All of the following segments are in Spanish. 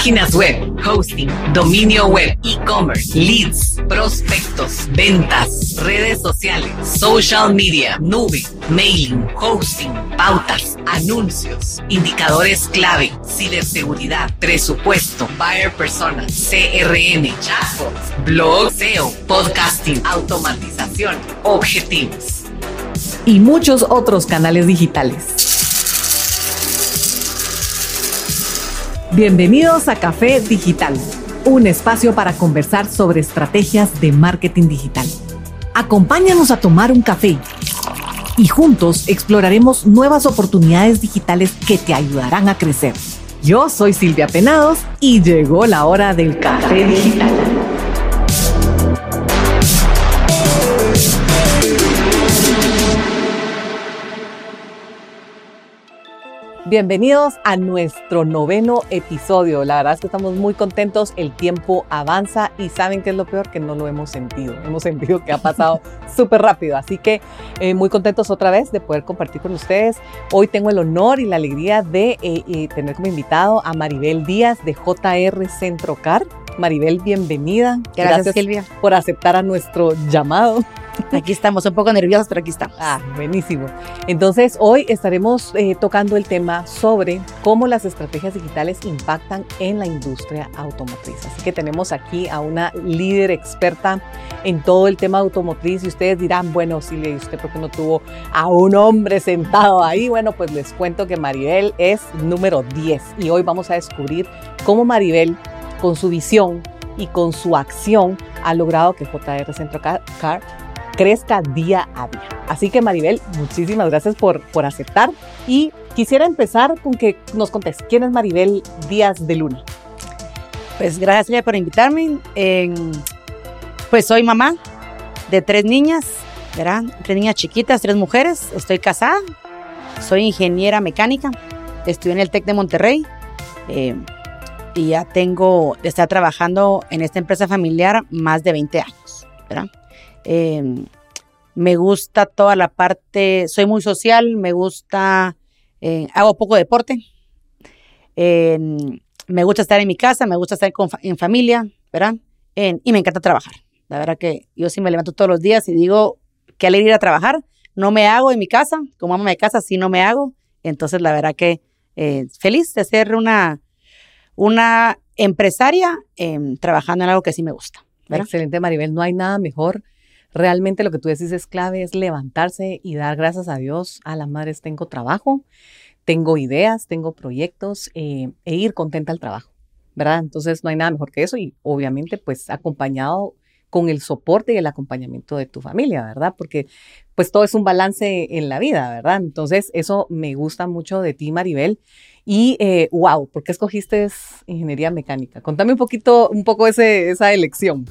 Páginas web, hosting, dominio web, e-commerce, leads, prospectos, ventas, redes sociales, social media, nube, mailing, hosting, pautas, anuncios, indicadores clave, ciberseguridad, presupuesto, buyer persona, CRM, chatbots, blog, SEO, podcasting, automatización, objetivos. Y muchos otros canales digitales. Bienvenidos a Café Digital, un espacio para conversar sobre estrategias de marketing digital. Acompáñanos a tomar un café y juntos exploraremos nuevas oportunidades digitales que te ayudarán a crecer. Yo soy Silvia Penados y llegó la hora del café digital. Bienvenidos a nuestro noveno episodio. La verdad es que estamos muy contentos, el tiempo avanza y saben que es lo peor que no lo hemos sentido. Hemos sentido que ha pasado súper rápido, así que eh, muy contentos otra vez de poder compartir con ustedes. Hoy tengo el honor y la alegría de eh, eh, tener como invitado a Maribel Díaz de JR Centro Car. Maribel, bienvenida. Gracias, Gracias Silvia. por aceptar a nuestro llamado. Aquí estamos, un poco nerviosos, pero aquí estamos. Ah, buenísimo. Entonces, hoy estaremos eh, tocando el tema sobre cómo las estrategias digitales impactan en la industria automotriz. Así que tenemos aquí a una líder experta en todo el tema automotriz y ustedes dirán, bueno, Silvia, ¿y usted por qué no tuvo a un hombre sentado ahí? Bueno, pues les cuento que Maribel es número 10 y hoy vamos a descubrir cómo Maribel, con su visión y con su acción, ha logrado que JR Centro Car crezca día a día. Así que Maribel, muchísimas gracias por, por aceptar y quisiera empezar con que nos contes quién es Maribel Díaz de Luna. Pues gracias por invitarme. pues soy mamá de tres niñas, ¿verdad? Tres niñas chiquitas, tres mujeres. Estoy casada, soy ingeniera mecánica, estudié en el TEC de Monterrey eh, y ya tengo estar trabajando en esta empresa familiar más de 20 años, ¿verdad? Em, me gusta toda la parte, soy muy social, me gusta, eh, hago poco deporte, em, me gusta estar en mi casa, me gusta estar en familia, ¿verdad? y me encanta trabajar. La verdad que yo sí me levanto todos los días y digo, qué alegre ir a trabajar. No me hago en mi casa, como ama de casa, sí no me hago. Entonces, la verdad que eh, feliz de ser una, una empresaria em, trabajando en algo que sí me gusta. Excelente, Maribel. No hay nada mejor realmente lo que tú decís es clave, es levantarse y dar gracias a Dios. A las madres tengo trabajo, tengo ideas, tengo proyectos eh, e ir contenta al trabajo, ¿verdad? Entonces no hay nada mejor que eso y obviamente pues acompañado con el soporte y el acompañamiento de tu familia, ¿verdad? Porque pues todo es un balance en la vida, ¿verdad? Entonces eso me gusta mucho de ti, Maribel. Y eh, wow, ¿por qué escogiste ingeniería mecánica? Contame un poquito, un poco ese, esa elección.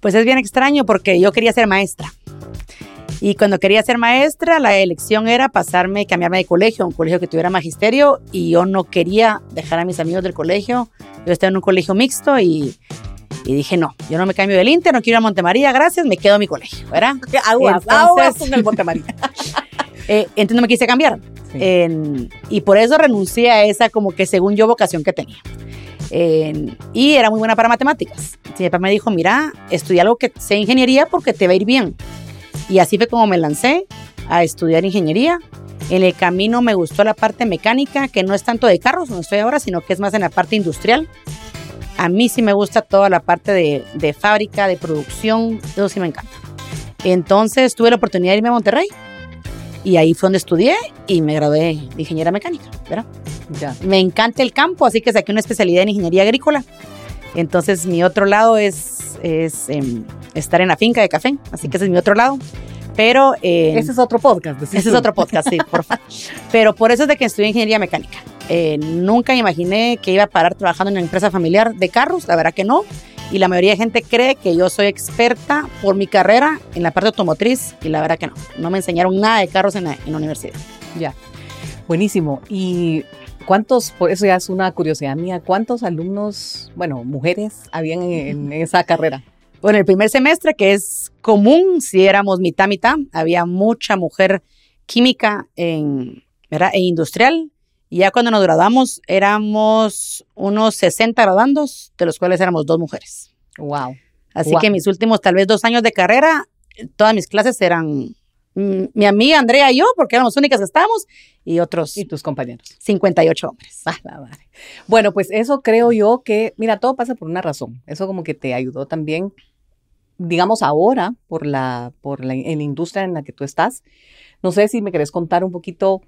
Pues es bien extraño porque yo quería ser maestra. Y cuando quería ser maestra, la elección era pasarme, cambiarme de colegio, un colegio que tuviera magisterio, y yo no quería dejar a mis amigos del colegio. Yo estaba en un colegio mixto y, y dije, no, yo no me cambio del Inter, no quiero ir a Montemaría, gracias, me quedo en mi colegio, ¿verdad? Aguas, aguas con el Montemaría. eh, entonces no me quise cambiar. y por eso renuncié a esa como que según yo vocación que tenía y era muy buena para matemáticas. mi papá me dijo, mira, estudia algo que sea ingeniería porque te va a ir bien. Y así fue como me lancé a estudiar ingeniería. En el camino me gustó la parte mecánica, que no es tanto de carros, donde estoy ahora, sino que es más en la parte industrial. A mí sí me gusta toda la parte de, de fábrica, de producción, eso sí me encanta. Entonces tuve la oportunidad de irme a Monterrey y ahí fue donde estudié y me gradué de ingeniera mecánica, ¿verdad? Ya. Me encanta el campo, así que saqué una especialidad en ingeniería agrícola. Entonces mi otro lado es, es em, estar en la finca de café, así que ese es mi otro lado. Pero... Eh, ese es otro podcast. Ese es otro podcast, sí, por favor. Pero por eso es de que estudié ingeniería mecánica. Eh, nunca imaginé que iba a parar trabajando en una empresa familiar de carros, la verdad que no y la mayoría de gente cree que yo soy experta por mi carrera en la parte automotriz y la verdad que no. No me enseñaron nada de carros en la, universidad. Ya. Buenísimo. ¿Y cuántos, por eso ya es una curiosidad mía, cuántos alumnos, bueno, mujeres habían en, esa carrera? Bueno, el primer semestre, que es común, si éramos mitad, mitad, había mucha mujer química en, ¿verdad? e industrial Y ya cuando nos graduamos éramos unos 60 graduandos, de los cuales éramos dos mujeres. Wow. Así Wow. que mis últimos tal vez dos años de carrera, todas mis clases eran mi amiga Andrea y yo, porque éramos únicas que estábamos, y otros Y tus compañeros. 58 hombres. Ah, la madre. Bueno, pues eso creo yo que, mira, todo pasa por una razón. Eso como que te ayudó también, digamos, ahora por la, por la, en la industria en la que tú estás. No sé si me querés contar un poquito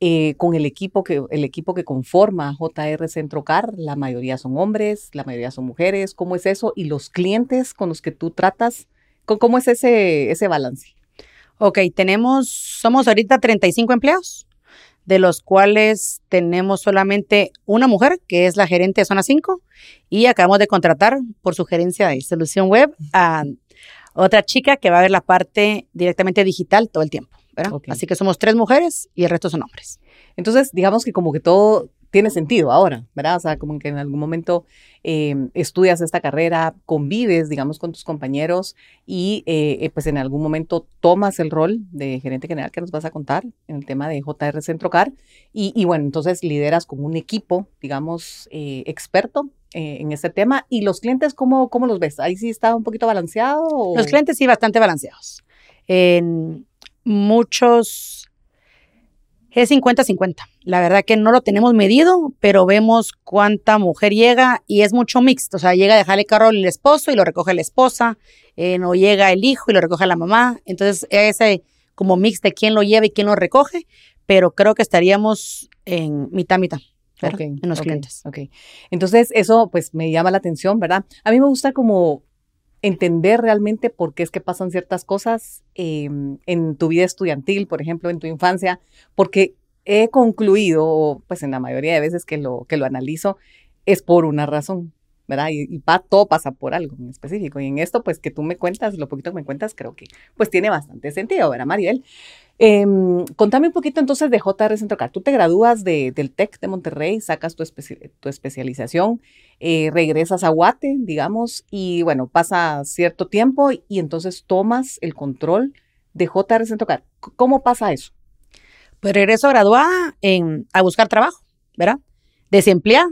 eh, con el equipo que el equipo que conforma JR Centrocar. La mayoría son hombres, la mayoría son mujeres. ¿Cómo es eso? Y los clientes con los que tú tratas, ¿cómo- ¿cómo es ese ese balance? Ok, tenemos, somos ahorita 35 empleados, de los cuales tenemos solamente una mujer, que es la gerente de Zona 5, y acabamos de contratar por sugerencia de Solución Web a otra chica que va a ver la parte directamente digital todo el tiempo. Así que somos tres mujeres y el resto son hombres. Entonces, digamos que como que todo tiene sentido ahora, ¿verdad? O sea, como que en algún momento eh, estudias esta carrera, convives, digamos, con tus compañeros y eh, eh, pues en algún momento tomas el rol de gerente general que nos vas a contar en el tema de JR Centrocar y, y bueno, entonces lideras con un equipo, digamos, eh, experto en este tema y los clientes, ¿cómo, ¿cómo los ves? ¿Ahí sí está un poquito balanceado? o- Los clientes sí bastante balanceados. En muchos es 50-50. La verdad que no lo tenemos medido, pero vemos cuánta mujer llega y es mucho mixto. O sea, llega a dejar el carro el esposo y lo recoge la esposa, eh, no llega el hijo y lo recoge la mamá. Entonces, ese como mix de quién lo lleva y quién lo recoge, pero creo que estaríamos en mitad-mitad ¿verdad? Ok, en los clientes. Ok. Entonces, eso pues me llama la atención, ¿verdad? A mí me gusta como entender realmente por qué es que pasan ciertas cosas eh, en tu vida estudiantil, por ejemplo, en tu infancia, porque he concluido, pues en la mayoría de veces que lo, que lo analizo, es por una razón, ¿verdad? Y, y pa- todo pasa por algo en específico. Y en esto, pues que tú me cuentas, lo poquito que me cuentas, creo que pues tiene bastante sentido, ¿verdad, Mariel? Em, contame un poquito entonces de JR Centrocar. Tú te gradúas de, del TEC de Monterrey, sacas tu, especi- tu especialización, eh, regresas a Guate, digamos, y bueno, pasa cierto tiempo y entonces tomas el control de JR Centrocar. ¿Cómo pasa eso? Pues regreso graduada en, a buscar trabajo, ¿verdad? Desempleada.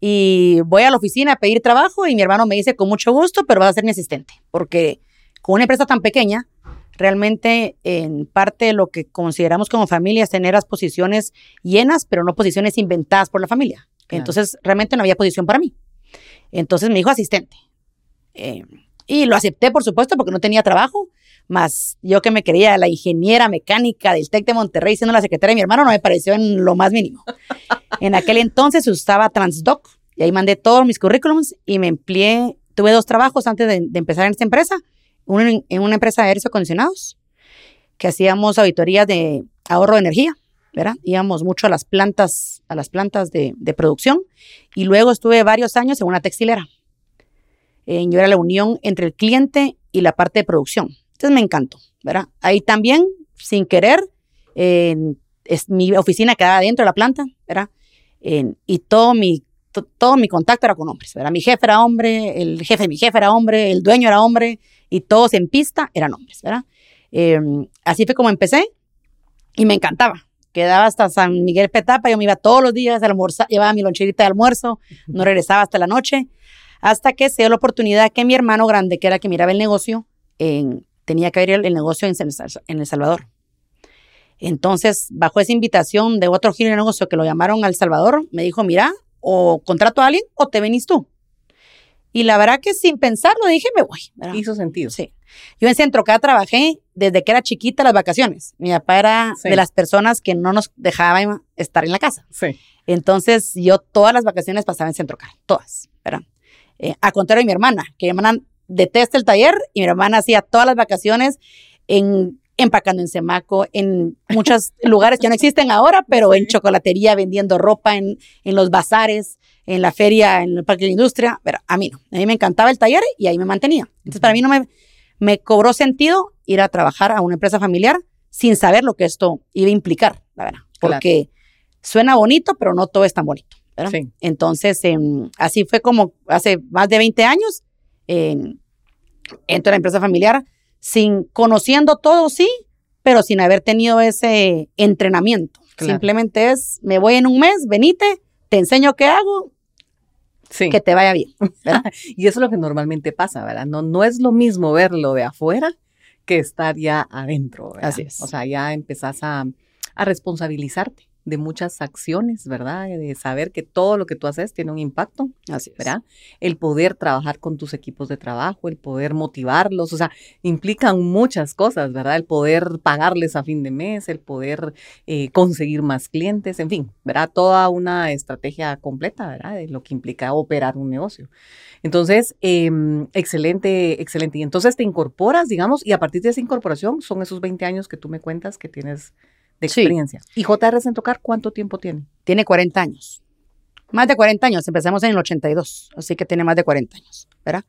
Y voy a la oficina a pedir trabajo y mi hermano me dice con mucho gusto, pero vas a ser mi asistente. Porque con una empresa tan pequeña, realmente en parte lo que consideramos como familia es tener las posiciones llenas, pero no posiciones inventadas por la familia. Claro. Entonces realmente no había posición para mí. Entonces me dijo asistente. Eh, y lo acepté, por supuesto, porque no tenía trabajo. Más yo que me creía la ingeniera mecánica del TEC de Monterrey, siendo la secretaria de mi hermano, no me pareció en lo más mínimo. en aquel entonces usaba Transdoc y ahí mandé todos mis currículums y me empleé. Tuve dos trabajos antes de, de empezar en esta empresa. En, una empresa de aires acondicionados, que hacíamos auditorías de ahorro de energía, ¿verdad? Íbamos mucho a las plantas, a las plantas de, de producción. Y luego estuve varios años en una textilera. Eh, yo era la unión entre el cliente y la parte de producción. Entonces me encantó, ¿verdad? Ahí también, sin querer, eh, es, mi oficina quedaba dentro de la planta, ¿verdad? Eh, y todo mi, to- todo mi contacto era con hombres, ¿verdad? Mi jefe era hombre, el jefe de mi jefe era hombre, el dueño era hombre, y todos en pista eran hombres, ¿verdad? Eh, así fue como empecé y me encantaba. Quedaba hasta San Miguel Petapa, yo me iba todos los días a almorzar, llevaba mi loncherita de almuerzo, no regresaba hasta la noche, hasta que se dio la oportunidad que mi hermano grande, que era el que miraba el negocio, en- tenía que abrir el, el negocio en El Salvador. Entonces, bajo esa invitación de otro giro de negocio que lo llamaron al Salvador, me dijo, mira, o contrato a alguien o te venís tú. Y la verdad que sin pensarlo dije, me voy. ¿verdad? Hizo sentido. Sí. Yo en Centrocar trabajé desde que era chiquita las vacaciones. Mi papá era Sí. de las personas que no nos dejaban estar en la casa. Sí. Entonces, yo todas las vacaciones pasaba en Centrocar, todas, ¿verdad? Eh, a contrario de mi hermana, que mi hermana detesta el taller y mi hermana hacía todas las vacaciones en empacando en Semaco, en muchos lugares que no existen ahora, pero en chocolatería, vendiendo ropa, en, en los bazares, en la feria, en el parque de la industria. Pero a mí no. A mí me encantaba el taller y ahí me mantenía. Entonces, para mí no me, me cobró sentido ir a trabajar a una empresa familiar sin saber lo que esto iba a implicar, la verdad. Claro. Porque suena bonito, pero no todo es tan bonito. ¿verdad? Sí. Entonces, em, así fue como hace más de 20 años, em, entro a la empresa familiar sin conociendo todo, sí, pero sin haber tenido ese entrenamiento. Simplemente es, me voy en un mes, venite, te enseño qué hago, que te vaya bien. y eso es lo que normalmente pasa, ¿verdad? No, no es lo mismo verlo de afuera que estar ya adentro. Así es. O sea, ya empezás a, a responsabilizarte de muchas acciones, ¿verdad? De saber que todo lo que tú haces tiene un impacto, Así ¿verdad? El poder trabajar con tus equipos de trabajo, el poder motivarlos, o sea, implican muchas cosas, ¿verdad? El poder pagarles a fin de mes, el poder eh, conseguir más clientes, en fin, ¿verdad? Toda una estrategia completa, ¿verdad? De lo que implica operar un negocio. Entonces, em, excelente, excelente. Y entonces te incorporas, digamos, y a partir de esa incorporación son esos 20 años que tú me cuentas que tienes de experiencia. ¿Y JR Centrocar cuánto tiempo tiene? Tiene 40 años. Más de 40 años. Empezamos en el 82, así que tiene más de 40 años, ¿verdad?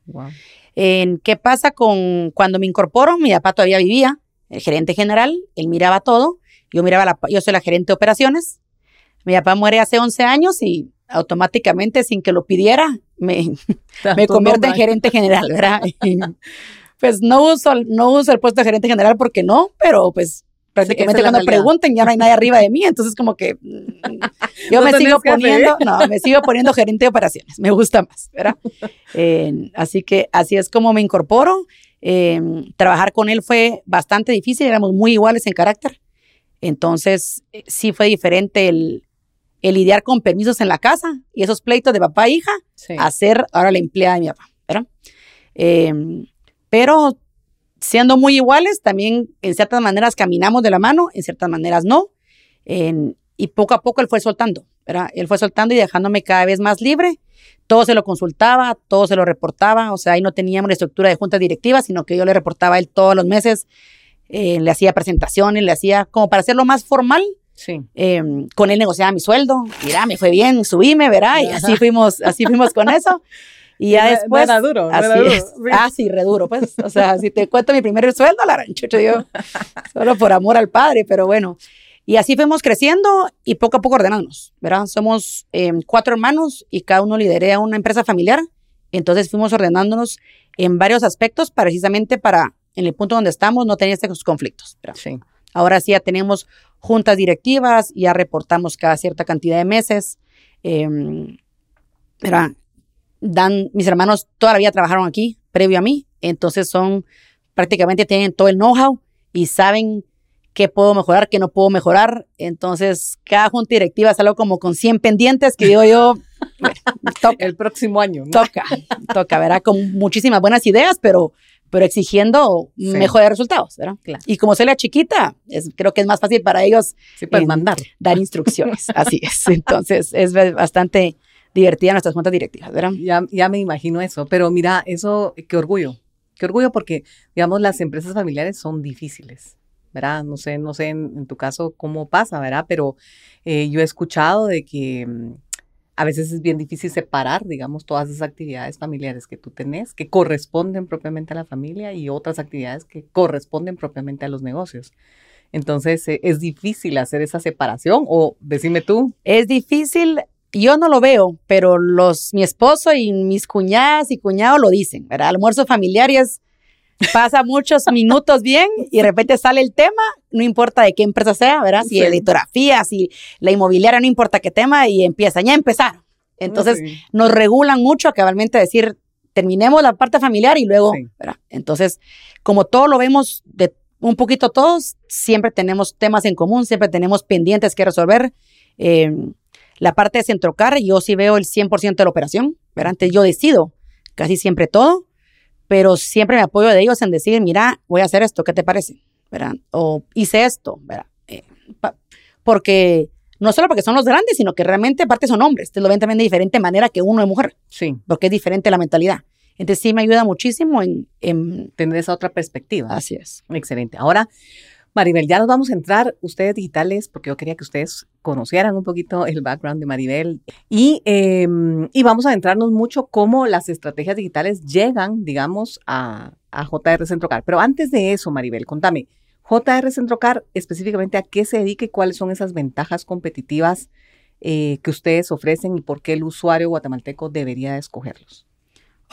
En, ¿Qué pasa con cuando me incorporo? Mi papá todavía vivía, el gerente general, él miraba todo. Yo miraba la, yo soy la gerente de operaciones. Mi papá muere hace 11 años y automáticamente, sin que lo pidiera, me, me convierto en gerente general, ¿verdad? pues no uso, no uso el puesto de gerente general porque no, pero pues prácticamente cuando pregunten ya no hay nadie arriba de mí, entonces como que mm, yo me sigo poniendo, no, me sigo poniendo gerente de operaciones, me gusta más, ¿verdad? así que así es como me incorporo. Em, trabajar con él fue bastante difícil, éramos muy iguales en carácter, entonces eh, sí fue diferente el, el, lidiar con permisos en la casa y esos pleitos de papá e hija, a ser ahora la empleada de mi papá, ¿verdad? Em, pero siendo muy iguales, también en ciertas maneras caminamos de la mano, en ciertas maneras no. y poco a poco él fue soltando, ¿verdad? Él fue soltando y dejándome cada vez más libre. Todo se lo consultaba, todo se lo reportaba, o sea, ahí no teníamos la estructura de juntas directivas, sino que yo le reportaba a él todos los meses, eh, le hacía presentaciones, le hacía como para hacerlo más formal. Sí. Em, con él negociaba mi sueldo, mira, me fue bien, subíme, ¿verdad? Y así fuimos, así fuimos con eso. Y ya después. era duro, así duro. Es. Ah, sí, re duro, pues. O sea, si te cuento mi primer sueldo, la ranchucho yo, solo por amor al padre, pero bueno. Y así fuimos creciendo y poco a poco ordenándonos, ¿verdad? Somos em, cuatro hermanos y cada uno lidera una empresa familiar. Entonces fuimos ordenándonos en varios aspectos precisamente para, en el punto donde estamos, no tener estos conflictos. ¿verdad? Sí. Ahora sí ya tenemos juntas directivas, ya reportamos cada cierta cantidad de meses. Eh, ¿verdad? Dan, mis hermanos todavía trabajaron aquí, previo a mí, entonces son, prácticamente tienen todo el know-how y saben qué puedo mejorar, qué no puedo mejorar. Entonces, cada junta directiva es algo como con 100 pendientes que digo yo, toca. El próximo año. Toca, toca, ¿verdad? Con muchísimas buenas ideas, pero, pero exigiendo mejores resultados, ¿verdad? Y como soy la chiquita, es, creo que es más fácil para ellos pues, mandar. dar instrucciones. Así es. Entonces, es bastante divertida nuestras juntas directivas, ¿verdad? Ya, ya me imagino eso, pero mira, eso, qué orgullo, qué orgullo porque, digamos, las empresas familiares son difíciles, ¿verdad? No sé, no sé en, tu caso cómo pasa, ¿verdad? Pero eh, yo he escuchado de que mm, a veces es bien difícil separar, digamos, todas esas actividades familiares que tú tenés, que corresponden propiamente a la familia y otras actividades que corresponden propiamente a los negocios. Entonces, eh, ¿es difícil hacer esa separación o decime tú? Es difícil yo no lo veo, pero los, mi esposo y mis cuñadas y cuñados lo dicen, ¿verdad? Almuerzo familiar y es, pasa muchos minutos bien y de repente sale el tema, no importa de qué empresa sea, ¿verdad? Si sí. litografía, si la inmobiliaria, no importa qué tema y empieza, ya empezaron. Entonces nos regulan mucho a cabalmente decir, terminemos la parte familiar y luego, ¿verdad? Entonces, como todo lo vemos de un poquito todos, siempre tenemos temas en común, siempre tenemos pendientes que resolver. Eh, la parte de Centrocar, yo sí veo el 100% de la operación, ¿verdad? Antes yo decido casi siempre todo, pero siempre me apoyo de ellos en decir, mira, voy a hacer esto, ¿qué te parece? ¿verdad? O hice esto, ¿verdad? Eh, porque no solo porque son los grandes, sino que realmente aparte son hombres, te lo ven también de diferente manera que uno de mujer. Sí. Porque es diferente la mentalidad. Entonces sí me ayuda muchísimo en, en... Tener esa otra perspectiva. Así es. Excelente. Ahora, Maribel, ya nos vamos a entrar, ustedes digitales, porque yo quería que ustedes conocieran un poquito el background de Maribel y, em, y vamos a adentrarnos mucho cómo las estrategias digitales llegan, digamos, a, a JR Centrocar. Pero antes de eso, Maribel, contame, JR Centrocar específicamente a qué se dedica y cuáles son esas ventajas competitivas eh, que ustedes ofrecen y por qué el usuario guatemalteco debería escogerlos.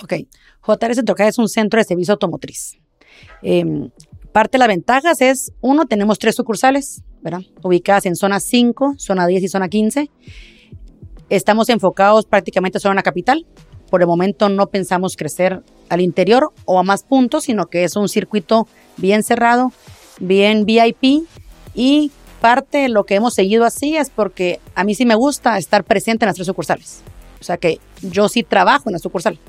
Ok, JR Centrocar es un centro de servicio automotriz. Eh, Parte de las ventajas es, uno, tenemos tres sucursales, ¿verdad? Ubicadas en zona 5, zona 10 y zona 15. Estamos enfocados prácticamente solo en la capital. Por el momento no pensamos crecer al interior o a más puntos, sino que es un circuito bien cerrado, bien VIP y parte de lo que hemos seguido así es porque a mí sí me gusta estar presente en las tres sucursales. O sea que yo sí trabajo en la sucursal.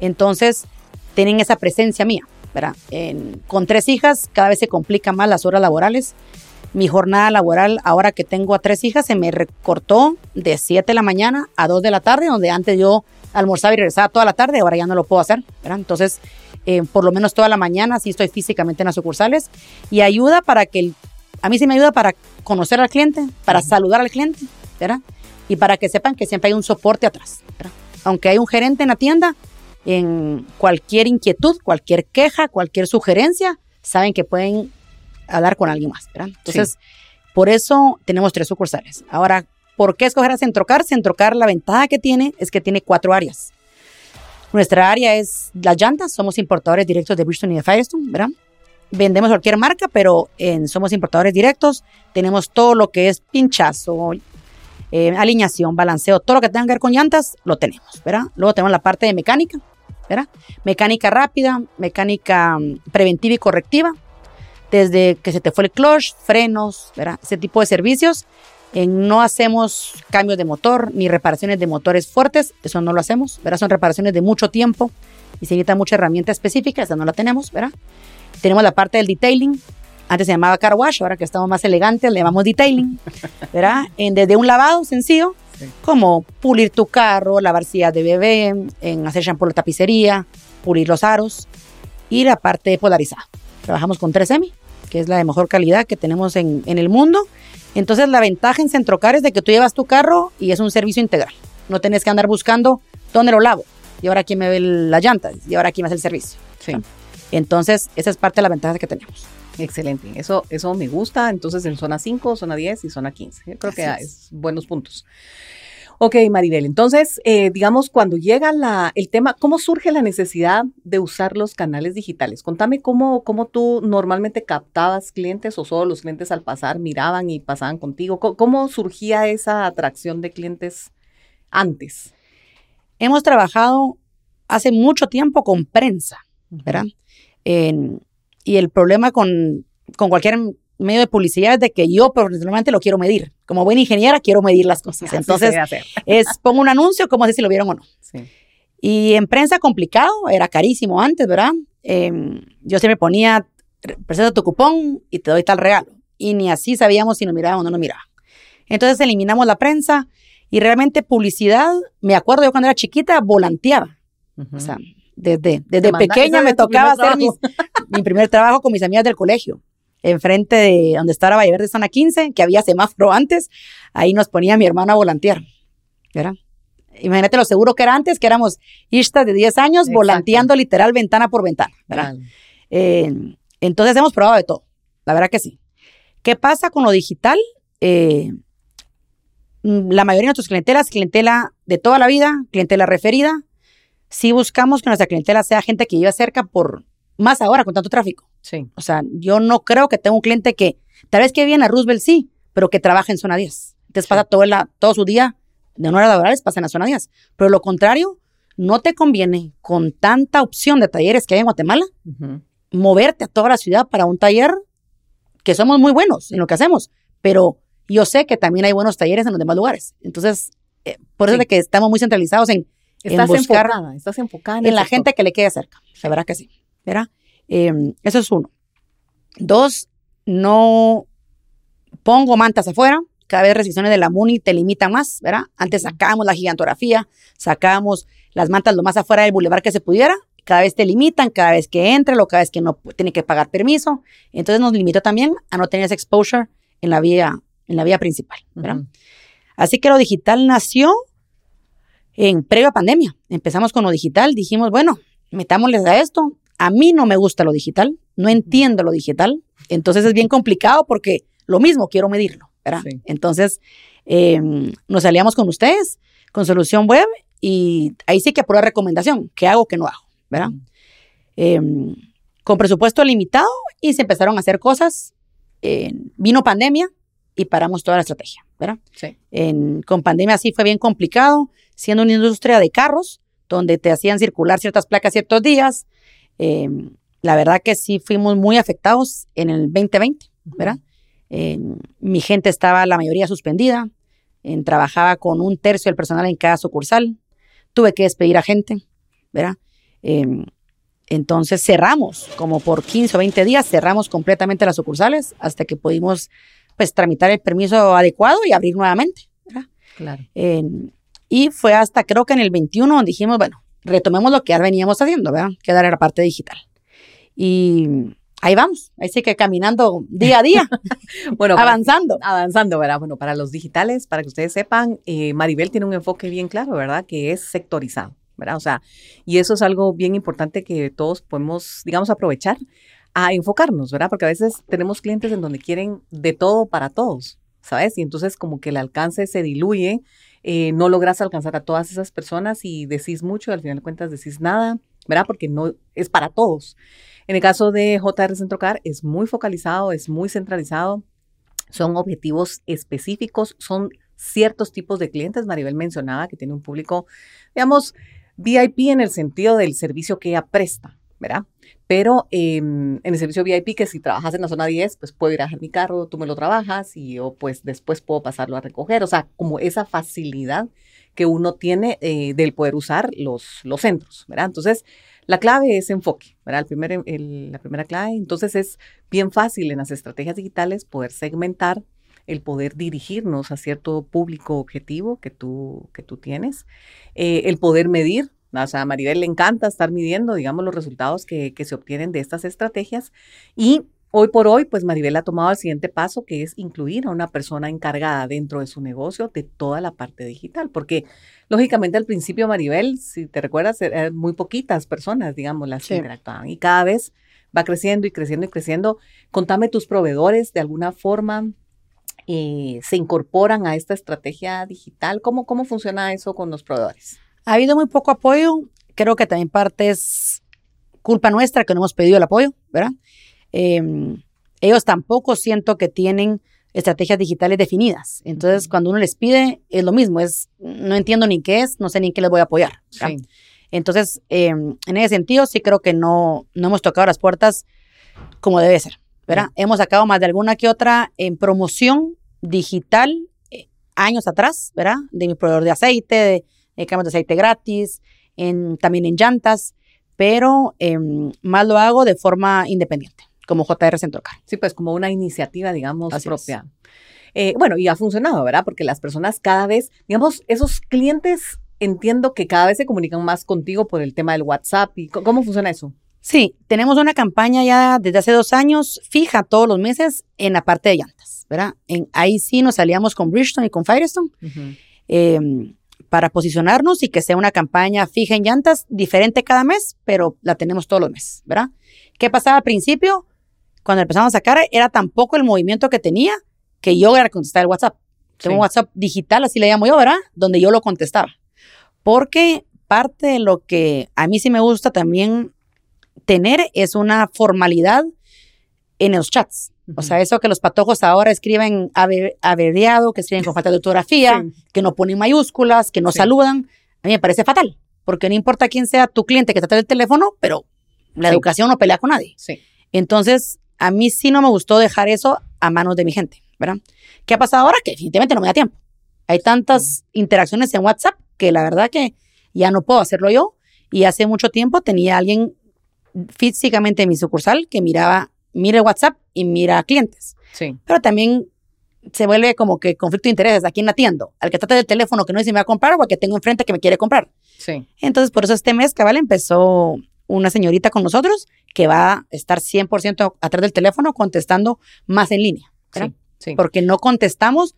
Entonces, tienen esa presencia mía. Con tres hijas cada vez se complican más las horas laborales. Mi jornada laboral, ahora que tengo a tres hijas, se me recortó de 7 de la mañana a 2 de la tarde, donde antes yo almorzaba y regresaba toda la tarde, ahora ya no lo puedo hacer. Entonces, eh, por lo menos toda la mañana sí estoy físicamente en las sucursales y ayuda para que, a mí sí me ayuda para conocer al cliente, para saludar al cliente, ¿verdad? Y para que sepan que siempre hay un soporte atrás, Aunque hay un gerente en la tienda, en cualquier inquietud, cualquier queja, cualquier sugerencia, saben que pueden hablar con alguien más, ¿verdad? Entonces, por eso tenemos tres sucursales. Ahora, ¿por qué escoger a Centrocar? Centrocar, la ventaja que tiene es que tiene cuatro áreas. Nuestra área es las llantas, somos importadores directos de Bridgestone y de Firestone, ¿verdad? Vendemos cualquier marca, pero en, somos importadores directos. Tenemos todo lo que es pinchazo, eh, alineación, balanceo, todo lo que tenga que ver con llantas, lo tenemos, ¿verdad? Luego tenemos la parte de mecánica, Mecánica rápida, mecánica mm, preventiva y correctiva, desde que se te fue el clutch, frenos, ¿verdad? Ese tipo de servicios. no hacemos cambios de motor ni reparaciones de motores fuertes, eso no lo hacemos, ¿verdad? Son reparaciones de mucho tiempo y se necesita mucha herramienta específica, esa no la tenemos, ¿verdad? Tenemos la parte del detailing, antes se llamaba car wash, ahora que estamos más elegantes le llamamos detailing, ¿verdad? En, desde un lavado sencillo como pulir tu carro, lavar sillas de bebé, en hacer shampoo la tapicería, pulir los aros y la parte polarizada. Trabajamos con 3M, que es la de mejor calidad que tenemos en, el mundo. Entonces la ventaja en Centrocar es de que tú llevas tu carro y es un servicio integral. No tienes que andar buscando dónde lo lavo. Y ahora quién me ve las llantas. Y ahora quién me hace el servicio. Entonces, esa es parte de la ventaja que tenemos. Excelente. Eso, eso me gusta. Entonces, en zona 5, zona 10 y zona 15. creo que es. buenos puntos. Ok, Maribel, entonces, eh, digamos, cuando llega la, el tema, ¿cómo surge la necesidad de usar los canales digitales? Contame cómo, cómo tú normalmente captabas clientes o solo los clientes al pasar miraban y pasaban contigo. ¿Cómo, surgía esa atracción de clientes antes? Hemos trabajado hace mucho tiempo con prensa, ¿verdad? Y el problema con, con cualquier medio de publicidad es de que yo personalmente lo quiero medir. Como buena ingeniera quiero medir las cosas. Entonces, es pongo un anuncio, como sé si lo vieron o no. Y en prensa complicado, era carísimo antes, ¿verdad? Em, yo siempre ponía, presenta tu cupón y te doy tal regalo. Y ni así sabíamos si nos miraban o no nos miraban. Entonces eliminamos la prensa y realmente publicidad, me acuerdo yo cuando era chiquita, volanteaba. O sea, desde, desde pequeña me tocaba hacer mi primer trabajo con mis amigas del colegio enfrente de donde estaba Valle Verde Zona 15, que había semáforo antes, ahí nos ponía mi hermana a volantear. ¿verdad? Imagínate lo seguro que era antes, que éramos ishtas de 10 años volanteando literal ventana por ventana. ¿verdad? Eh, entonces hemos probado de todo, la verdad que sí. ¿Qué pasa con lo digital? Eh, la mayoría de nuestras clientelas, clientela de toda la vida, clientela referida. Sí buscamos que nuestra clientela sea gente que vive cerca por, más ahora con tanto tráfico. Sí. O sea, yo no creo que tenga un cliente que, tal vez que viene a Roosevelt sí, pero que trabaja en zona 10. Entonces pasa todo, la, todo su día de horas laborales, pasa en la zona 10. Pero lo contrario, no te conviene con tanta opción de talleres que hay en Guatemala, moverte a toda la ciudad para un taller que somos muy buenos en lo que hacemos, pero yo sé que también hay buenos talleres en los demás lugares. Entonces, eh, por eso es de que estamos muy centralizados en, estás buscar enfocada, estás enfocada en, la gente que le quede cerca. La verdad que sí. ¿verdad? Em, eso es uno. Dos, no pongo mantas afuera. Cada vez restricciones de la MUNI te limitan más, ¿verdad? Antes sacábamos la gigantografía, sacábamos las mantas lo más afuera del bulevar que se pudiera. Cada vez te limitan, cada vez que entre, o cada vez que no tiene que pagar permiso. Entonces nos limitó también a no tener ese exposure en la vía, en la vía principal, ¿verdad? Así que lo digital nació en previo a pandemia. Empezamos con lo digital, dijimos, bueno, metámosles a esto, a mí no me gusta lo digital, no entiendo lo digital, entonces es bien complicado porque lo mismo quiero medirlo, ¿verdad? Entonces em, nos aliamos con ustedes, con Solución Web, y ahí sí que prueba recomendación, qué hago, qué no hago, ¿verdad? Em, con presupuesto limitado y se empezaron a hacer cosas. vino pandemia y paramos toda la estrategia, ¿verdad? Sí. con pandemia sí fue bien complicado, siendo una industria de carros, donde te hacían circular ciertas placas ciertos días. Em, la verdad que sí fuimos muy afectados en el 2020, ¿verdad? mi gente estaba la mayoría suspendida, trabajaba con un tercio del personal en cada sucursal, tuve que despedir a gente, ¿verdad? Em, entonces cerramos, como por 15 o 20 días, cerramos completamente las sucursales hasta que pudimos pues tramitar el permiso adecuado y abrir nuevamente. ¿verdad? Claro. y fue hasta creo que en el 21 donde dijimos, bueno, retomemos lo que ya veníamos haciendo, ¿verdad? Que era la parte digital. Y ahí vamos, ahí sí que caminando día a día, bueno, avanzando. avanzando, ¿verdad? Bueno, para los digitales, para que ustedes sepan, eh, Maribel tiene un enfoque bien claro, ¿verdad? Que es sectorizado, ¿verdad? O sea, y eso es algo bien importante que todos podemos, digamos, aprovechar a enfocarnos, ¿verdad? Porque a veces tenemos clientes en donde quieren de todo para todos, ¿sabes? Y entonces como que el alcance se diluye, eh, no logras alcanzar a todas esas personas y decís mucho y al final de cuentas decís nada, ¿verdad? Porque no es para todos. En el caso de JR Centrocar es muy focalizado, es muy centralizado, son objetivos específicos, son ciertos tipos de clientes. Maribel mencionaba que tiene un público, digamos, VIP en el sentido del servicio que ella presta, Pero em, en el servicio VIP, que si trabajas en la zona 10, pues puedo ir a mi carro, tú me lo trabajas y yo pues después puedo pasarlo a recoger. O sea, como esa facilidad que uno tiene eh, del poder usar los, los centros. Entonces, la clave es enfoque, la primera clave, entonces es bien fácil en las estrategias digitales poder segmentar, el poder dirigirnos a cierto público objetivo que tú, que tú tienes, eh, el poder medir, o sea, a Maribel le encanta estar midiendo, digamos, los resultados que, que se obtienen de estas estrategias y Hoy por hoy, pues Maribel ha tomado el siguiente paso, que es incluir a una persona encargada dentro de su negocio de toda la parte digital, porque lógicamente al principio, Maribel, si te recuerdas, eran muy poquitas personas, digamos, las que interactuaban y cada vez va creciendo y creciendo y creciendo. Contame tus proveedores, de alguna forma, eh, se incorporan a esta estrategia digital. ¿Cómo, ¿Cómo funciona eso con los proveedores? Ha habido muy poco apoyo. Creo que también parte es culpa nuestra que no hemos pedido el apoyo, ¿verdad? Em, ellos tampoco siento que tienen estrategias digitales definidas. Entonces, cuando uno les pide, es lo mismo, es, no entiendo ni qué es, no sé ni qué les voy a apoyar. Entonces, em, en ese sentido, sí creo que no, no hemos tocado las puertas como debe ser, ¿verdad? Hemos sacado más de alguna que otra en promoción digital eh, años atrás, ¿verdad? De mi proveedor de aceite, de, de cambios de aceite gratis, en, también en llantas, pero em, más lo hago de forma independiente como JR Centrocar. Sí, pues como una iniciativa, digamos, propia. Eh, bueno, y ha funcionado, ¿verdad? Porque las personas cada vez, digamos, esos clientes entiendo que cada vez se comunican más contigo por el tema del WhatsApp. ¿Y cómo funciona eso? Sí, tenemos una campaña ya desde hace dos años fija todos los meses en la parte de llantas, ¿verdad? En, ahí sí nos salíamos con Bridgestone y con Firestone em, para posicionarnos y que sea una campaña fija en llantas, diferente cada mes, pero la tenemos todos los meses, ¿verdad? ¿Qué pasaba al principio? cuando empezamos a sacar, era tampoco el movimiento que tenía que yo era contestar el WhatsApp. Tengo un WhatsApp digital, así le llamo yo, ¿verdad? Donde yo lo contestaba. Porque parte de lo que a mí sí me gusta también tener es una formalidad en los chats. O sea, eso que los patojos ahora escriben averiado, que escriben con falta de ortografía, que no ponen mayúsculas, que no saludan, a mí me parece fatal. Porque no importa quién sea tu cliente que trae el teléfono, pero la educación no pelea con nadie. Entonces, a mí sí no me gustó dejar eso a manos de mi gente, ¿verdad? ¿Qué ha pasado ahora? Que definitivamente no me da tiempo. Hay tantas interacciones en WhatsApp que la verdad que ya no puedo hacerlo yo. Y hace mucho tiempo tenía alguien físicamente en mi sucursal que miraba, mira el WhatsApp y mira clientes. Sí. Pero también se vuelve como que conflicto de intereses. ¿A quién atiendo? ¿Al que trata del teléfono que no dice si me va a comprar o al que tengo enfrente que me quiere comprar? Sí. Entonces, por eso este mes, cabal, empezó una señorita con nosotros que va a estar 100% atrás del teléfono contestando más en línea. Sí, Porque no contestamos,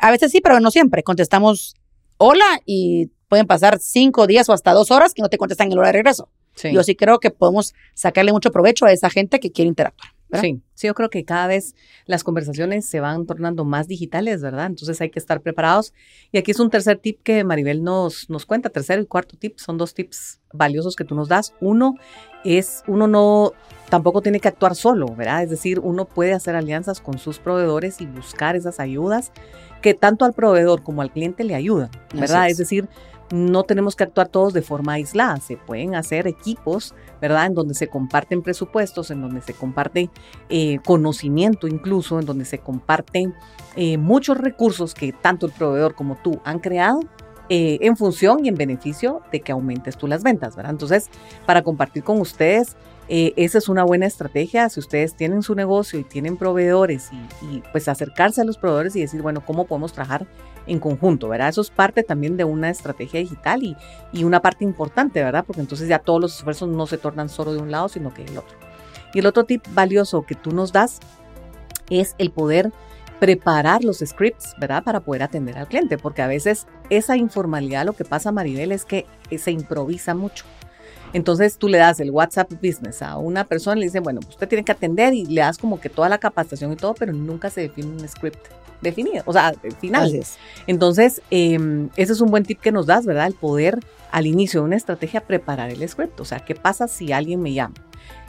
a veces sí, pero no siempre. Contestamos hola y pueden pasar cinco días o hasta dos horas que no te contestan en el hora de regreso. Yo sí creo que podemos sacarle mucho provecho a esa gente que quiere interactuar. Sí, sí, yo creo que cada vez las conversaciones se van tornando más digitales, ¿verdad? Entonces hay que estar preparados. Y aquí es un tercer tip que Maribel nos, nos cuenta, tercer y cuarto tip, son dos tips valiosos que tú nos das. Uno es, uno no, tampoco tiene que actuar solo, ¿verdad? Es decir, uno puede hacer alianzas con sus proveedores y buscar esas ayudas que tanto al proveedor como al cliente le ayudan, ¿verdad? Es. es decir, no tenemos que actuar todos de forma aislada, se pueden hacer equipos, ¿verdad? En donde se comparten presupuestos, en donde se comparte eh, conocimiento incluso, en donde se comparten eh, muchos recursos que tanto el proveedor como tú han creado eh, en función y en beneficio de que aumentes tú las ventas, ¿verdad? Entonces, para compartir con ustedes, esa es una buena estrategia. Si ustedes tienen su negocio y tienen proveedores y, y, pues acercarse a los proveedores y decir, bueno, ¿cómo podemos trabajar en conjunto, ¿verdad? Eso es parte también de una estrategia digital y, y una parte importante, ¿verdad? Porque entonces ya todos los esfuerzos no se tornan solo de un lado, sino que del otro. Y el otro tip valioso que tú nos das es el poder preparar los scripts, ¿verdad? Para poder atender al cliente, porque a veces esa informalidad, lo que pasa, Maribel, es que se improvisa mucho. Entonces tú le das el WhatsApp Business a una persona y le dicen, bueno, usted tiene que atender y le das como que toda la capacitación y todo, pero nunca se define un script definido, o sea, final. Entonces, eh, ese es un buen tip que nos das, ¿verdad? El poder al inicio de una estrategia preparar el script. O sea, ¿qué pasa si alguien me llama?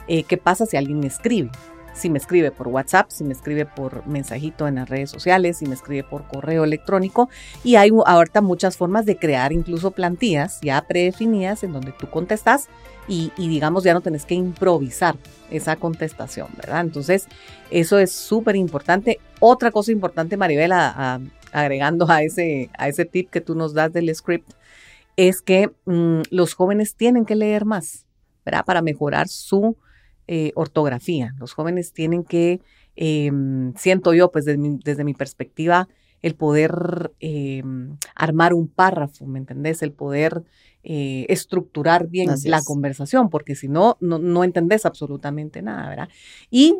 Eh, ¿Qué pasa si alguien me escribe? Si me escribe por WhatsApp, si me escribe por mensajito en las redes sociales, si me escribe por correo electrónico. Y hay ahorita muchas formas de crear incluso plantillas ya predefinidas en donde tú contestas y, digamos ya no tenés que improvisar esa contestación, ¿verdad? Entonces, eso es súper importante. Otra cosa importante, Maribel, a, a, agregando a ese, a ese tip que tú nos das del script, es que mmm, los jóvenes tienen que leer más, ¿verdad? Para mejorar su eh, ortografía. Los jóvenes tienen que, eh, siento yo, pues desde mi, desde mi perspectiva, el poder eh, armar un párrafo, ¿me entendés? El poder eh, estructurar bien Así la es. conversación, porque si no, no, no entendés absolutamente nada, ¿verdad? Y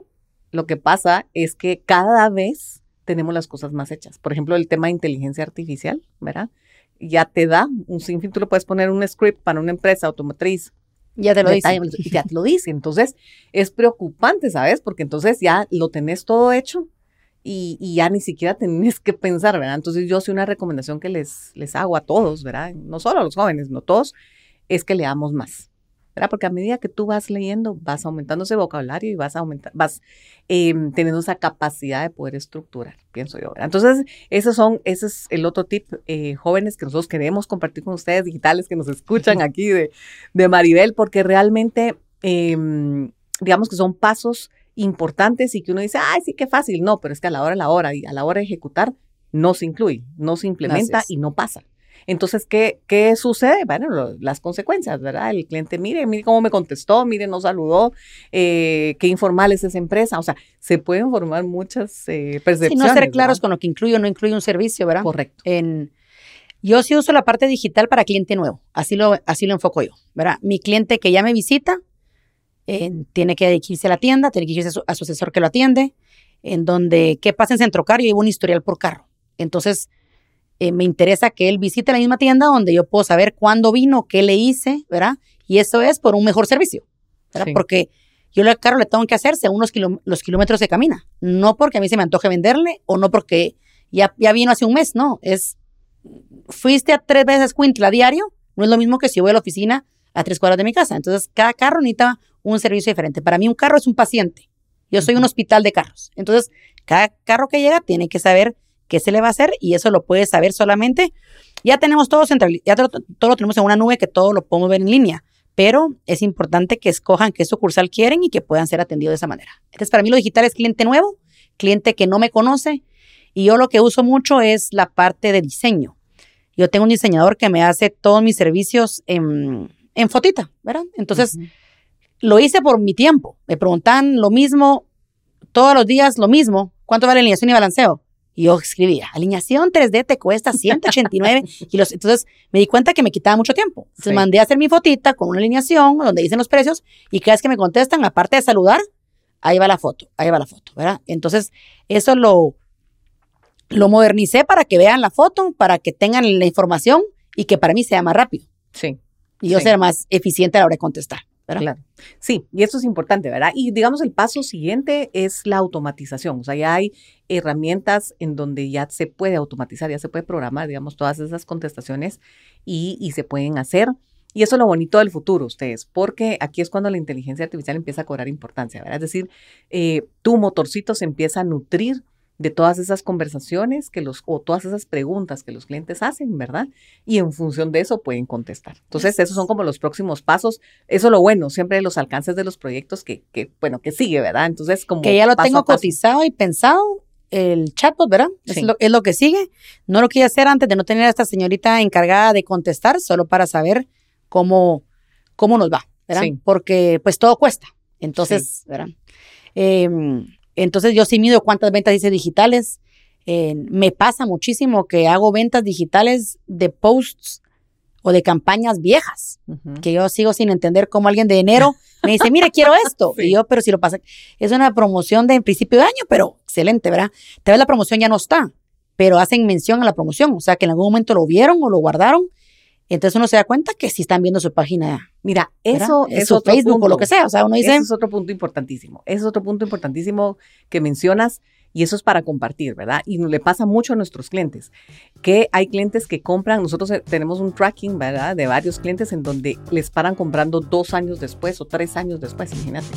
lo que pasa es que cada vez tenemos las cosas más hechas. Por ejemplo, el tema de inteligencia artificial, ¿verdad? Ya te da un sinfín, tú le puedes poner un script para una empresa automotriz ya te lo dice. Ya te lo dice. Entonces, es preocupante, ¿sabes? Porque entonces ya lo tenés todo hecho y, y, ya ni siquiera tenés que pensar, ¿verdad? Entonces, yo sí una recomendación que les, les hago a todos, ¿verdad? No solo a los jóvenes, no todos, es que leamos más. ¿Verdad? Porque a medida que tú vas leyendo, vas aumentando ese vocabulario y vas, aumentar, vas eh, teniendo esa capacidad de poder estructurar, pienso yo. ¿verdad? Entonces, esos son, ese es el otro tip, eh, jóvenes, que nosotros queremos compartir con ustedes, digitales que nos escuchan aquí de, de Maribel, porque realmente, eh, digamos que son pasos importantes y que uno dice, ay, sí, qué fácil. No, pero es que a la hora, a la hora y a la hora de ejecutar, no se incluye, no se implementa y no pasa. Entonces, ¿qué, qué sucede? Bueno, lo, las consecuencias, ¿verdad? El cliente, mire, mire cómo me contestó, mire, no saludó, eh, qué informal es esa empresa. O sea, se pueden formar muchas eh, percepciones. Sí, no ser claros ¿verdad? con lo que incluye o no incluye un servicio, ¿verdad? Correcto. En, yo sí uso la parte digital para cliente nuevo, así lo, así lo enfoco yo, ¿verdad? Mi cliente que ya me visita eh, tiene que dirigirse a la tienda, tiene que irse a su, a su asesor que lo atiende, en donde, ¿qué pasa en Centro Car? Yo llevo un historial por carro. Entonces, eh, me interesa que él visite la misma tienda donde yo puedo saber cuándo vino, qué le hice, ¿verdad? Y eso es por un mejor servicio, ¿verdad? Sí. Porque yo el carro le tengo que hacer según los, kilo, los kilómetros que camina, no porque a mí se me antoje venderle o no porque ya, ya vino hace un mes, no, es, fuiste a tres veces Quintla diario, no es lo mismo que si voy a la oficina a tres cuadras de mi casa. Entonces, cada carro necesita un servicio diferente. Para mí, un carro es un paciente. Yo soy un hospital de carros. Entonces, cada carro que llega tiene que saber qué se le va a hacer y eso lo puedes saber solamente. Ya tenemos todo centralizado, ya todo, lo tenemos en una nube que todo lo podemos ver en línea, pero es importante que escojan qué sucursal quieren y que puedan ser atendidos de esa manera. Entonces, para mí lo digital es cliente nuevo, cliente que no me conoce y yo lo que uso mucho es la parte de diseño. Yo tengo un diseñador que me hace todos mis servicios en, en fotita, ¿verdad? Entonces, uh -huh. lo hice por mi tiempo. Me preguntan lo mismo, todos los días lo mismo. ¿Cuánto vale alineación y balanceo? Y yo escribía, alineación 3D te cuesta 189 kilos. Entonces me di cuenta que me quitaba mucho tiempo. Entonces sí. mandé a hacer mi fotita con una alineación donde dicen los precios y cada vez que me contestan, aparte de saludar, ahí va la foto, ahí va la foto, ¿verdad? Entonces eso lo, lo modernicé para que vean la foto, para que tengan la información y que para mí sea más rápido. Sí. Y yo sí. ser más eficiente a la hora de contestar. ¿Verdad? Sí, y eso es importante, ¿verdad? Y digamos, el paso siguiente es la automatización. O sea, ya hay herramientas en donde ya se puede automatizar, ya se puede programar, digamos, todas esas contestaciones y, y se pueden hacer. Y eso es lo bonito del futuro, ustedes, porque aquí es cuando la inteligencia artificial empieza a cobrar importancia, ¿verdad? Es decir, eh, tu motorcito se empieza a nutrir de todas esas conversaciones que los, o todas esas preguntas que los clientes hacen, ¿verdad? Y en función de eso pueden contestar. Entonces, esos son como los próximos pasos. Eso es lo bueno, siempre los alcances de los proyectos que, que bueno, que sigue, ¿verdad? Entonces, como... Que ya lo tengo cotizado y pensado, el chatbot, ¿verdad? Sí. Es, lo, es lo que sigue. No lo quería hacer antes de no tener a esta señorita encargada de contestar, solo para saber cómo, cómo nos va, ¿verdad? Sí. Porque pues todo cuesta. Entonces, ¿verdad? Eh, entonces yo sí mido cuántas ventas hice digitales. Eh, me pasa muchísimo que hago ventas digitales de posts o de campañas viejas, que yo sigo sin entender cómo alguien de enero me dice, mire, quiero esto. Sí. Y yo, pero si lo pasa, es una promoción de principio de año, pero excelente, ¿verdad? Tal vez la promoción ya no está, pero hacen mención a la promoción, o sea, que en algún momento lo vieron o lo guardaron. Entonces uno se da cuenta que si están viendo su página, Mira, eso es su otro Facebook o lo que sea. O sea, uno dice, es otro punto importantísimo. Ese es otro punto importantísimo que mencionas y eso es para compartir, ¿verdad? Y le pasa mucho a nuestros clientes, que hay clientes que compran, nosotros eh, tenemos un tracking, ¿verdad? De varios clientes en donde les paran comprando dos años después o tres años después, imagínate.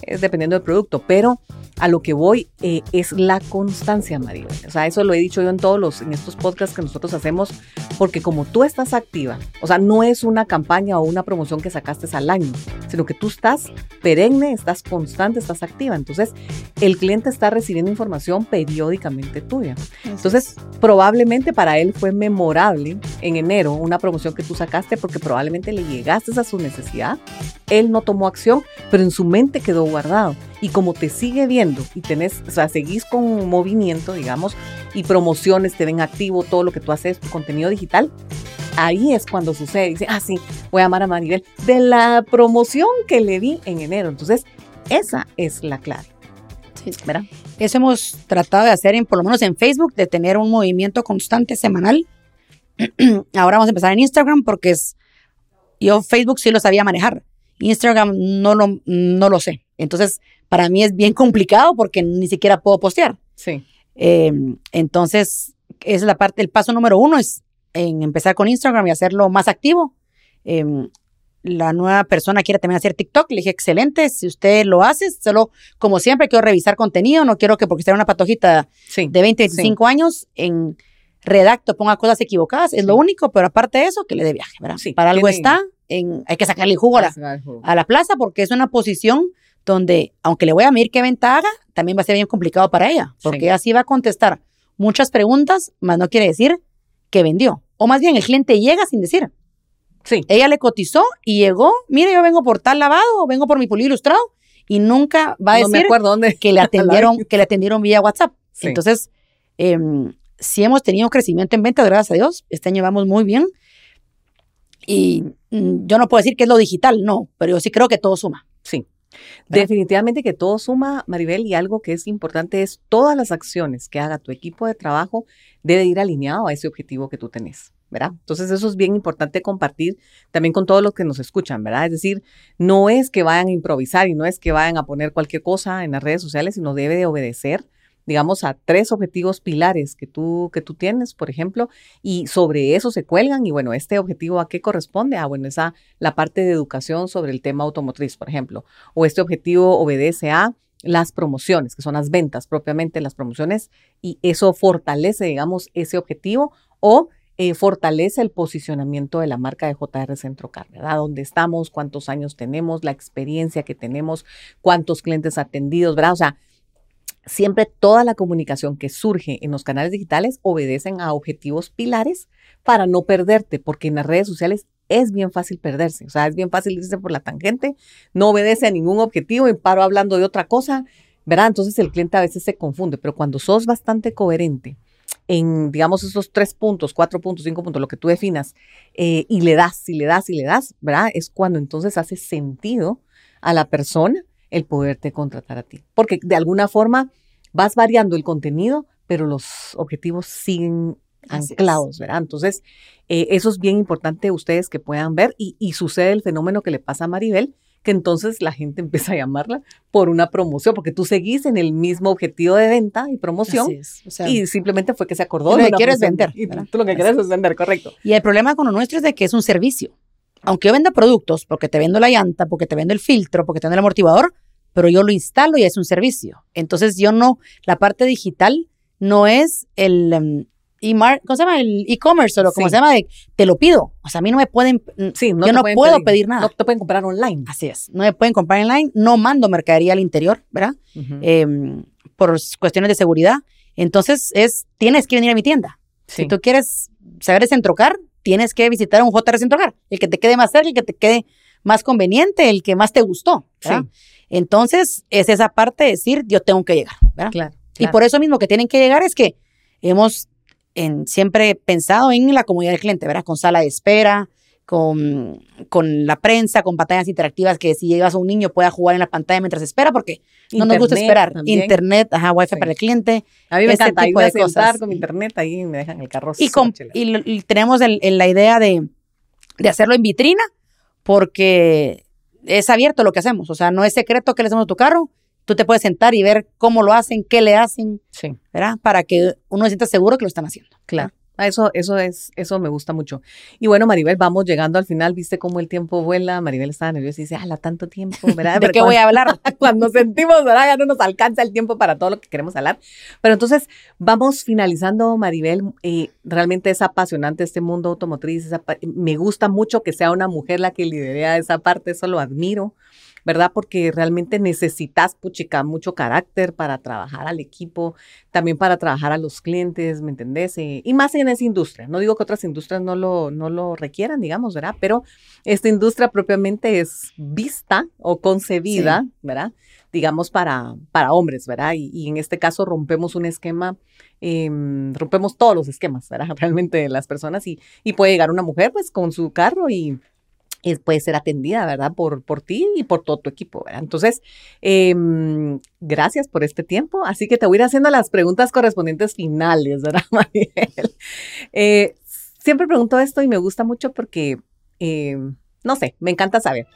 Es dependiendo del producto, pero a lo que voy eh, es la constancia, María. O sea, eso lo he dicho yo en todos los, en estos podcasts que nosotros hacemos, porque como tú estás activa, o sea, no es una campaña o una promoción que sacaste al año, sino que tú estás perenne, estás constante, estás activa. Entonces, el cliente está recibiendo información periódicamente tuya. Entonces, probablemente para él fue memorable en enero una promoción que tú sacaste porque probablemente le llegaste a su necesidad. Él no tomó acción, pero en su mente quedó guardado. Y como te sigue viendo y tenés, o sea, seguís con movimiento, digamos, y promociones, te ven activo, todo lo que tú haces, contenido digital, ahí es cuando sucede. Dice, ah, sí, voy a llamar a Maribel de la promoción que le di en enero. Entonces, esa es la clave. ¿Verdad? Eso hemos tratado de hacer, en, por lo menos en Facebook, de tener un movimiento constante semanal. Ahora vamos a empezar en Instagram porque es, yo Facebook sí lo sabía manejar. Instagram no lo, no lo sé. Entonces, para mí es bien complicado porque ni siquiera puedo postear. Sí. Eh, entonces, esa es la parte, el paso número uno es en empezar con Instagram y hacerlo más activo. Eh, la nueva persona quiere también hacer TikTok. Le dije, excelente, si usted lo hace, solo como siempre quiero revisar contenido, no quiero que porque esté una patojita Sí. de 20, 25 años en redacto ponga cosas equivocadas, es lo único, pero aparte de eso, que le dé viaje, ¿verdad? Sí, Para algo tiene- está, en, hay que sacarle jugo a la, a la plaza porque es una posición donde, aunque le voy a medir qué venta haga, también va a ser bien complicado para ella, porque Sí. ella sí va a contestar muchas preguntas, más no quiere decir que vendió. O más bien, el cliente llega sin decir. Sí. Ella le cotizó y llegó, mire, yo vengo por tal lavado vengo por mi pulido ilustrado y nunca va a no me decir acuerdo dónde. que le atendieron, que le atendieron vía WhatsApp. Sí. Entonces, em, sí hemos tenido crecimiento en ventas, gracias a Dios. Este año vamos muy bien. Y mm, yo no puedo decir que es lo digital, no, pero yo sí creo que todo suma. Sí. ¿Verdad? Definitivamente que todo suma, Maribel, y algo que es importante es todas las acciones que haga tu equipo de trabajo debe ir alineado a ese objetivo que tú tenés, ¿verdad? Entonces eso es bien importante compartir también con todos los que nos escuchan, ¿verdad? Es decir, no es que vayan a improvisar y no es que vayan a poner cualquier cosa en las redes sociales, sino debe de obedecer digamos, a tres objetivos pilares que tú, que tú tienes, por ejemplo, y sobre eso se cuelgan. Y bueno, este objetivo a qué corresponde? Ah, bueno, es a la parte de educación sobre el tema automotriz, por ejemplo. O este objetivo obedece a las promociones, que son las ventas propiamente, las promociones, y eso fortalece, digamos, ese objetivo o eh, fortalece el posicionamiento de la marca de JR Centrocar, ¿verdad? ¿Dónde estamos? ¿Cuántos años tenemos? La experiencia que tenemos, cuántos clientes atendidos, ¿verdad? O sea, siempre toda la comunicación que surge en los canales digitales obedecen a objetivos pilares para no perderte, porque en las redes sociales es bien fácil perderse, o sea, es bien fácil irse por la tangente, no obedece a ningún objetivo y paro hablando de otra cosa, ¿verdad? Entonces el cliente a veces se confunde, pero cuando sos bastante coherente en, digamos, esos tres puntos, cuatro puntos, cinco puntos, lo que tú definas, eh, y le das, y le das, y le das, ¿verdad? Es cuando entonces hace sentido a la persona el poderte contratar a ti. Porque de alguna forma vas variando el contenido, pero los objetivos siguen Así anclados, ¿verdad? Entonces, eh, eso es bien importante ustedes que puedan ver y, y sucede el fenómeno que le pasa a Maribel, que entonces la gente empieza a llamarla por una promoción, porque tú seguís en el mismo objetivo de venta y promoción. y simplemente fue que se acordó. Lo que quieres vender. Y tú lo que quieres es vender, correcto. Y el problema con lo nuestro es de que es un servicio. Aunque yo venda productos, porque te vendo la llanta, porque te vendo el filtro, porque te vendo el amortiguador, pero yo lo instalo y es un servicio. Entonces yo no, la parte digital no es el, em, ¿cómo se llama? El e-commerce o lo como se llama, te lo pido. O sea, a mí no me pueden, sí, no yo no puedo pedir, nada. No te pueden comprar online. Así es, no me pueden comprar online, no mando mercadería al interior, ¿verdad? Em, por cuestiones de seguridad. Entonces, es, tienes que venir a mi tienda. Si tú quieres saber de Centrocar, tienes que visitar un JR Centrocar, el que te quede más cerca, el que te quede más conveniente, el que más te gustó, ¿verdad? Entonces, es esa parte de decir, yo tengo que llegar, ¿verdad? Claro, Y por eso mismo que tienen que llegar es que hemos en, siempre pensado en la comunidad del cliente, ¿verdad? Con sala de espera, con, con, la prensa, con pantallas interactivas que si llegas a un niño pueda jugar en la pantalla mientras espera, porque no nos gusta esperar. Internet, ajá, wifi para el cliente. A mí me encanta, tipo de cosas. con internet, ahí me dejan el carro. Y, y, tenemos la idea de, de hacerlo en vitrina, porque es abierto lo que hacemos, o sea, no es secreto que le hacemos a tu carro, tú te puedes sentar y ver cómo lo hacen, qué le hacen, sí. ¿verdad? Para que uno se sienta seguro que lo están haciendo. Claro. Eso, eso es, eso me gusta mucho. Y bueno, Maribel, vamos llegando al final, viste cómo el tiempo vuela. Maribel estaba nerviosa y dice, la tanto tiempo, ¿verdad? ¿De qué voy a hablar? cuando sentimos, ¿verdad? Ya no nos alcanza el tiempo para todo lo que queremos hablar. Pero entonces, vamos finalizando, Maribel. Eh, realmente es apasionante este mundo automotriz. me gusta mucho que sea una mujer la que lidera esa parte, eso lo admiro. ¿Verdad? Porque realmente necesitas, puchica, mucho carácter para trabajar al equipo, también para trabajar a los clientes, ¿me entendés? Eh, y más en esa industria. No digo que otras industrias no lo, no lo requieran, digamos, ¿verdad? Pero esta industria propiamente es vista o concebida, ¿verdad? digamos, para, para hombres, ¿verdad? Y, en este caso rompemos un esquema, em, rompemos todos los esquemas, ¿verdad? Realmente de las personas y, y puede llegar una mujer pues con su carro y puede ser atendida, ¿verdad? Por, por ti y por todo tu equipo. Entonces, em, gracias por este tiempo. Así que te voy a ir haciendo las preguntas correspondientes finales, ¿verdad, Mariel? Eh, siempre pregunto esto y me gusta mucho porque, em, no sé, me encanta saber.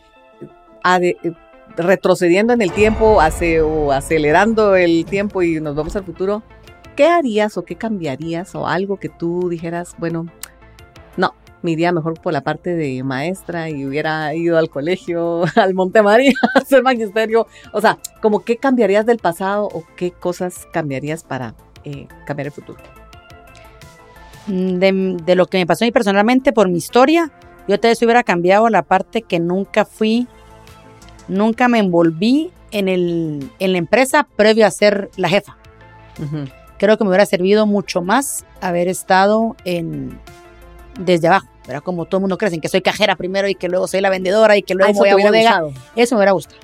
retrocediendo en el tiempo o acelerando el tiempo y nos vamos al futuro, ¿qué harías o qué cambiarías o algo que tú dijeras, bueno, no, me iría mejor por la parte de maestra y hubiera ido al colegio, al Monte María, a hacer magisterio. O sea, como qué cambiarías del pasado o qué cosas cambiarías para eh, cambiar el futuro. Mm, de, lo que me pasó a mí personalmente por mi historia, yo te hubiera cambiado la parte que nunca fui, nunca me envolví en, el, en la empresa previo a ser la jefa. Creo que me hubiera servido mucho más haber estado en, desde abajo, pero como todo el mundo cree, en que soy cajera primero y que luego soy la vendedora y que luego voy a bodega. Eso me hubiera gustado.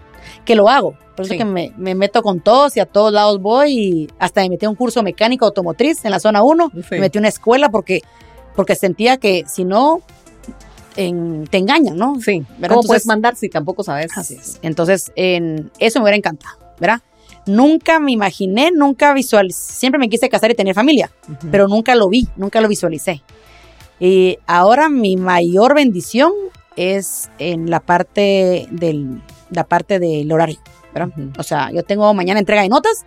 Que lo hago. Por eso es que me, meto con todos y a todos lados voy y hasta me metí a un curso mecánico automotriz en la zona 1. Me metí a una escuela porque, porque sentía que si no, te engañan, ¿no? Sí. ¿Cómo puedes mandar si tampoco sabes? Así es. Entonces, en, eso me hubiera encantado, ¿verdad? Nunca me imaginé, nunca visualicé, siempre me quise casar y tener familia, pero nunca lo vi, nunca lo visualicé. Y ahora mi mayor bendición es en la parte del, la parte del horario, O sea, yo tengo mañana entrega de notas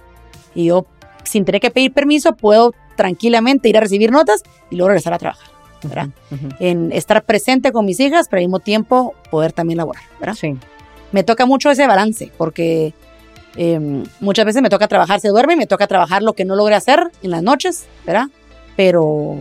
y yo sin tener que pedir permiso puedo tranquilamente ir a recibir notas y luego regresar a trabajar, ¿verdad? En estar presente con mis hijas, pero al mismo tiempo poder también laborar, ¿verdad? Sí. Me toca mucho ese balance porque em, muchas veces me toca trabajar, se duerme, me toca trabajar lo que no logré hacer en las noches, ¿verdad? Pero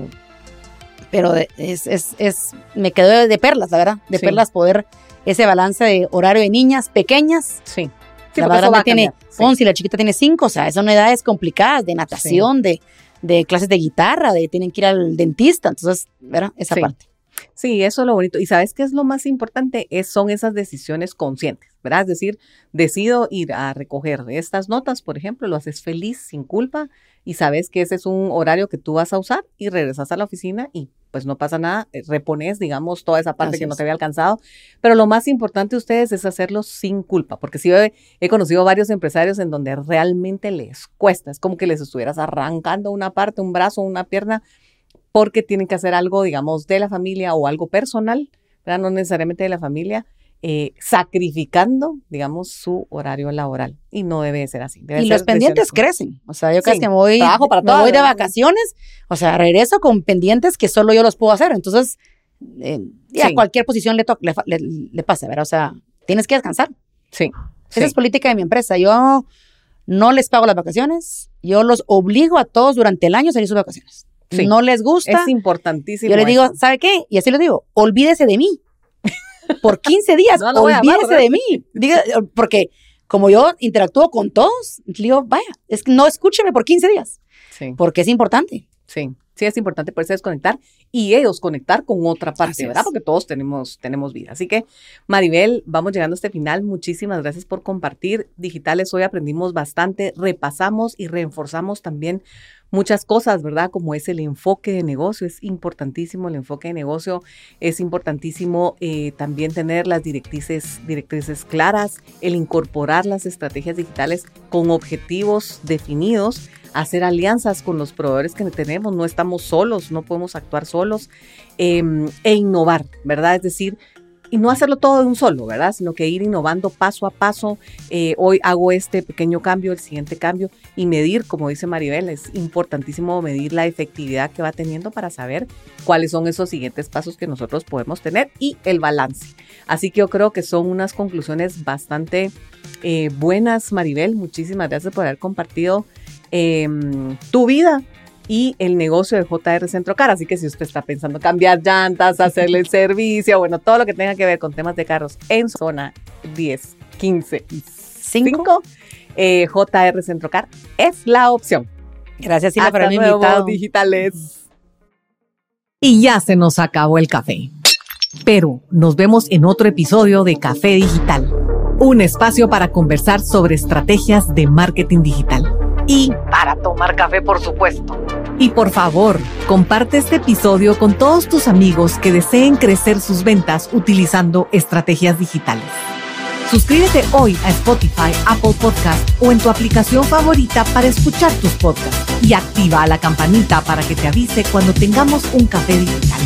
pero es, es, es, me quedó de perlas, la verdad, de perlas poder ese balance de horario de niñas pequeñas. Sí. la grande tiene 11 y la chiquita tiene 5, o sea, son edades complicadas de natación, de, de clases de guitarra, de tienen que ir al dentista, entonces, ¿verdad? Esa parte. Sí, eso es lo bonito. ¿Y sabes qué es lo más importante? Es, son esas decisiones conscientes, ¿verdad? Es decir, decido ir a recoger estas notas, por ejemplo, lo haces feliz, sin culpa, y sabes que ese es un horario que tú vas a usar y regresas a la oficina y pues no pasa nada, eh, repones, digamos, toda esa parte que no te había alcanzado. Pero lo más importante de ustedes es hacerlo sin culpa, porque sí he, he, conocido varios empresarios en donde realmente les cuesta, es como que les estuvieras arrancando una parte, un brazo, una pierna, porque tienen que hacer algo, digamos, de la familia o algo personal, ¿verdad? no necesariamente de la familia, eh, sacrificando, digamos, su horario laboral. Y no debe ser así. y los pendientes crecen. O sea, yo casi que me voy, para voy de vacaciones, o sea, regreso con pendientes que solo yo los puedo hacer. Entonces, eh, a cualquier posición le, le, le, pasa, ¿verdad? O sea, tienes que descansar. Sí. Esa es política de mi empresa. Yo no les pago las vacaciones, yo los obligo a todos durante el año a salir sus vacaciones. No les gusta. Es importantísimo. Yo les digo, ¿sabe qué? Y así les digo, olvídese de mí por 15 días, no, olvídese de mí. Diga, porque como yo interactúo con todos, digo, vaya, es que no escúcheme por 15 días. Sí. Porque es importante. Sí, sí es importante poderse desconectar y ellos conectar con otra parte, ¿verdad? Porque todos tenemos, tenemos vida. Así que, Maribel, vamos llegando a este final. Muchísimas gracias por compartir. Digitales, hoy aprendimos bastante, repasamos y reforzamos también muchas cosas, ¿verdad? Como es el enfoque de negocio, es importantísimo el enfoque de negocio, es importantísimo eh, también tener las directrices, directrices claras, el incorporar las estrategias digitales con objetivos definidos, hacer alianzas con los proveedores que tenemos, no estamos solos, no podemos actuar solos, em, e innovar, ¿verdad? Es decir, y no hacerlo todo de un solo, ¿verdad? Sino que ir innovando paso a paso. Eh, hoy hago este pequeño cambio, el siguiente cambio y medir, como dice Maribel, es importantísimo medir la efectividad que va teniendo para saber cuáles son esos siguientes pasos que nosotros podemos tener y el balance. Así que yo creo que son unas conclusiones bastante eh, buenas, Maribel. Muchísimas gracias por haber compartido em, tu vida y el negocio de JR Centrocar. Así que si usted está pensando cambiar llantas, hacerle el servicio, bueno, todo lo que tenga que ver con temas de carros en zona 10, 15 y 5, eh, JR Centrocar es la opción. Gracias, Silvia, por haberme invitado. digitales. Y ya se nos acabó el café. Pero nos vemos en otro episodio de Café Digital, un espacio para conversar sobre estrategias de marketing digital. Y para tomar café, por supuesto. Y por favor, comparte este episodio con todos tus amigos que deseen crecer sus ventas utilizando estrategias digitales. Suscríbete hoy a Spotify, Apple Podcast o en tu aplicación favorita para escuchar tus podcasts y activa la campanita para que te avise cuando tengamos un café digital.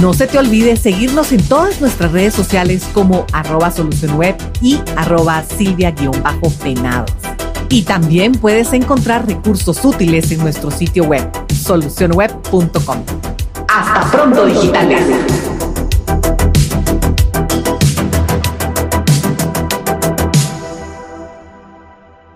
No se te olvide seguirnos en todas nuestras redes sociales como arroba solucionweb y arroba silvia-penados. Y también puedes encontrar recursos útiles en nuestro sitio web, solucionweb.com. Hasta pronto, digitales.